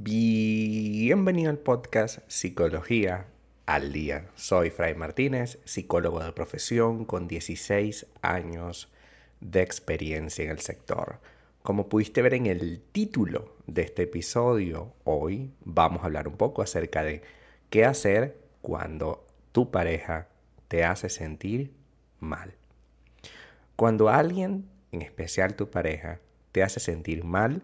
Bienvenido al podcast Psicología al Día. Soy Fray Martínez, psicólogo de profesión con 16 años de experiencia en el sector. Como pudiste ver en el título de este episodio, hoy vamos a hablar un poco acerca de qué hacer cuando tu pareja te hace sentir mal. Cuando alguien, en especial tu pareja, te hace sentir mal,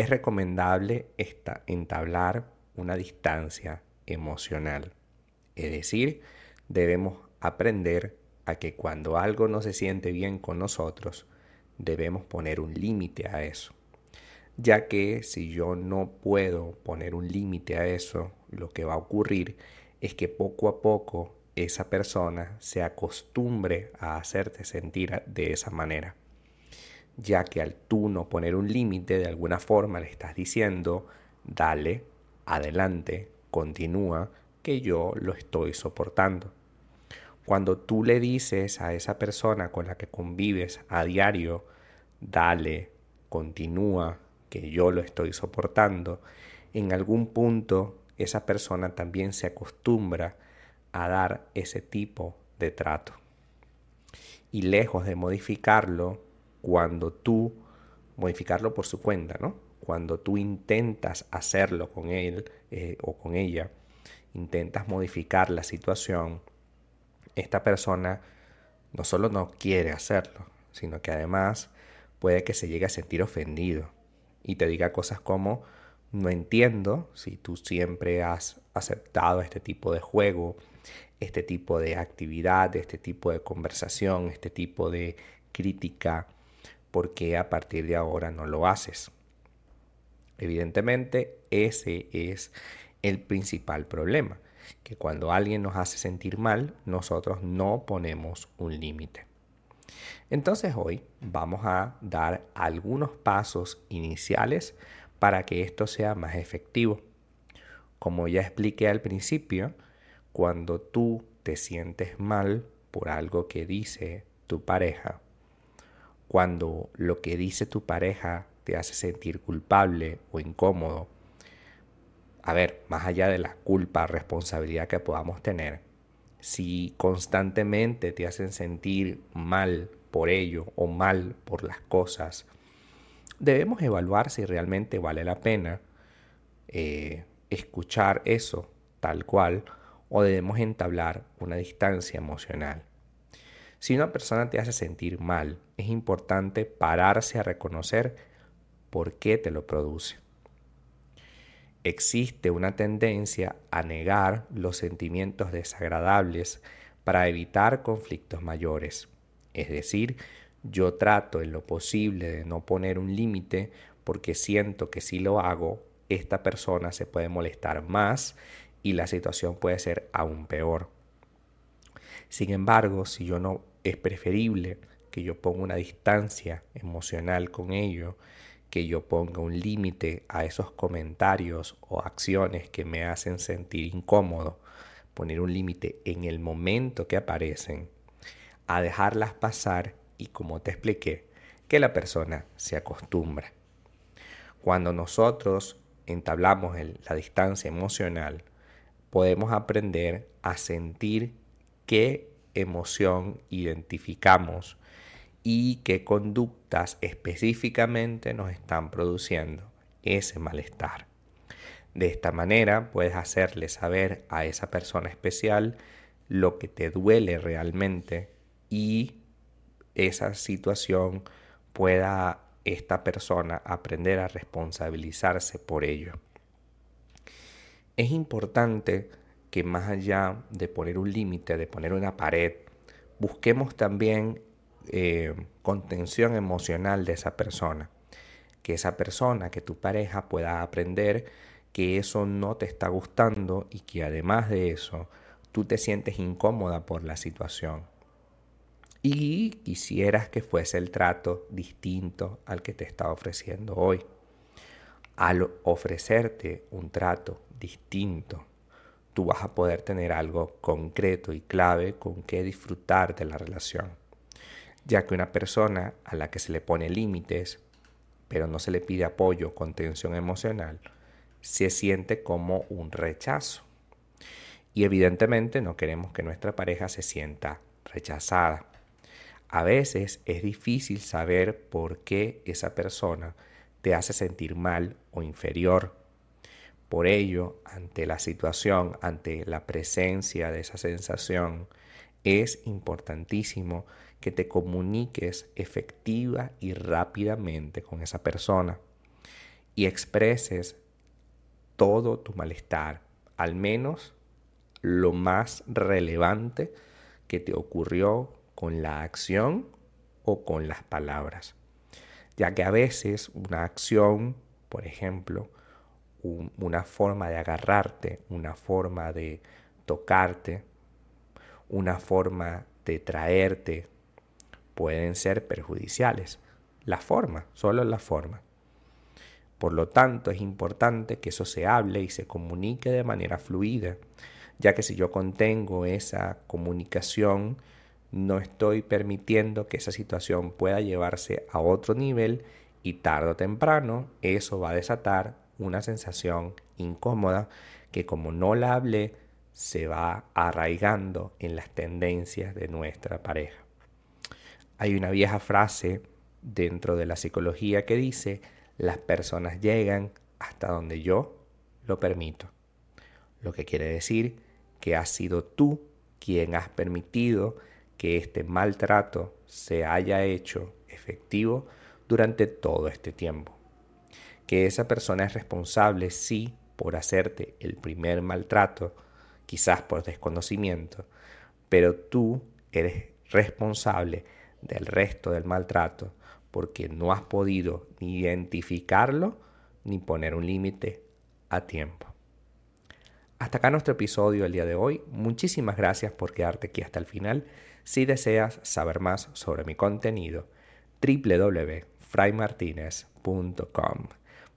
es recomendable entablar una distancia emocional. Es decir, debemos aprender a que cuando algo no se siente bien con nosotros, debemos poner un límite a eso. Ya que si yo no puedo poner un límite a eso, lo que va a ocurrir es que poco a poco esa persona se acostumbre a hacerte sentir de esa manera ya que al tú no poner un límite, de alguna forma le estás diciendo, dale, adelante, continúa, que yo lo estoy soportando. Cuando tú le dices a esa persona con la que convives a diario, dale, continúa, que yo lo estoy soportando, en algún punto esa persona también se acostumbra a dar ese tipo de trato. Y lejos de modificarlo, cuando tú, modificarlo por su cuenta, ¿no? Cuando tú intentas hacerlo con él eh, o con ella, intentas modificar la situación, esta persona no solo no quiere hacerlo, sino que además puede que se llegue a sentir ofendido y te diga cosas como, no entiendo si tú siempre has aceptado este tipo de juego, este tipo de actividad, este tipo de conversación, este tipo de crítica ¿por qué a partir de ahora no lo haces? Evidentemente, ese es el principal problema, que cuando alguien nos hace sentir mal, nosotros no ponemos un límite. Entonces hoy vamos a dar algunos pasos iniciales para que esto sea más efectivo. Como ya expliqué al principio, cuando tú te sientes mal por algo que dice tu pareja cuando lo que dice tu pareja te hace sentir culpable o incómodo, a ver, más allá de la culpa, responsabilidad que podamos tener, si constantemente te hacen sentir mal por ello o mal por las cosas, debemos evaluar si realmente vale la pena eh, escuchar eso tal cual o debemos entablar una distancia emocional. Si una persona te hace sentir mal, es importante pararse a reconocer por qué te lo produce. Existe una tendencia a negar los sentimientos desagradables para evitar conflictos mayores. Es decir, yo trato en lo posible de no poner un límite porque siento que si lo hago, esta persona se puede molestar más y la situación puede ser aún peor. Sin embargo, si yo no es preferible que yo ponga una distancia emocional con ello, que yo ponga un límite a esos comentarios o acciones que me hacen sentir incómodo, poner un límite en el momento que aparecen, a dejarlas pasar y como te expliqué, que la persona se acostumbra. Cuando nosotros entablamos la distancia emocional, podemos aprender a sentir qué emoción identificamos y qué conductas específicamente nos están produciendo ese malestar. De esta manera puedes hacerle saber a esa persona especial lo que te duele realmente y esa situación pueda esta persona aprender a responsabilizarse por ello. Es importante que más allá de poner un límite, de poner una pared, busquemos también eh, contención emocional de esa persona. Que esa persona, que tu pareja pueda aprender que eso no te está gustando y que además de eso tú te sientes incómoda por la situación. Y quisieras que fuese el trato distinto al que te está ofreciendo hoy. Al ofrecerte un trato distinto tú vas a poder tener algo concreto y clave con que disfrutar de la relación. Ya que una persona a la que se le pone límites, pero no se le pide apoyo, contención emocional, se siente como un rechazo. Y evidentemente no queremos que nuestra pareja se sienta rechazada. A veces es difícil saber por qué esa persona te hace sentir mal o inferior. Por ello, ante la situación, ante la presencia de esa sensación, es importantísimo que te comuniques efectiva y rápidamente con esa persona y expreses todo tu malestar, al menos lo más relevante que te ocurrió con la acción o con las palabras. Ya que a veces una acción, por ejemplo, una forma de agarrarte, una forma de tocarte, una forma de traerte, pueden ser perjudiciales. La forma, solo la forma. Por lo tanto, es importante que eso se hable y se comunique de manera fluida, ya que si yo contengo esa comunicación, no estoy permitiendo que esa situación pueda llevarse a otro nivel y tarde o temprano eso va a desatar una sensación incómoda que como no la hablé, se va arraigando en las tendencias de nuestra pareja. Hay una vieja frase dentro de la psicología que dice, las personas llegan hasta donde yo lo permito. Lo que quiere decir que has sido tú quien has permitido que este maltrato se haya hecho efectivo durante todo este tiempo. Que esa persona es responsable, sí, por hacerte el primer maltrato, quizás por desconocimiento, pero tú eres responsable del resto del maltrato porque no has podido ni identificarlo ni poner un límite a tiempo. Hasta acá nuestro episodio el día de hoy. Muchísimas gracias por quedarte aquí hasta el final. Si deseas saber más sobre mi contenido, www.fraymartinez.com.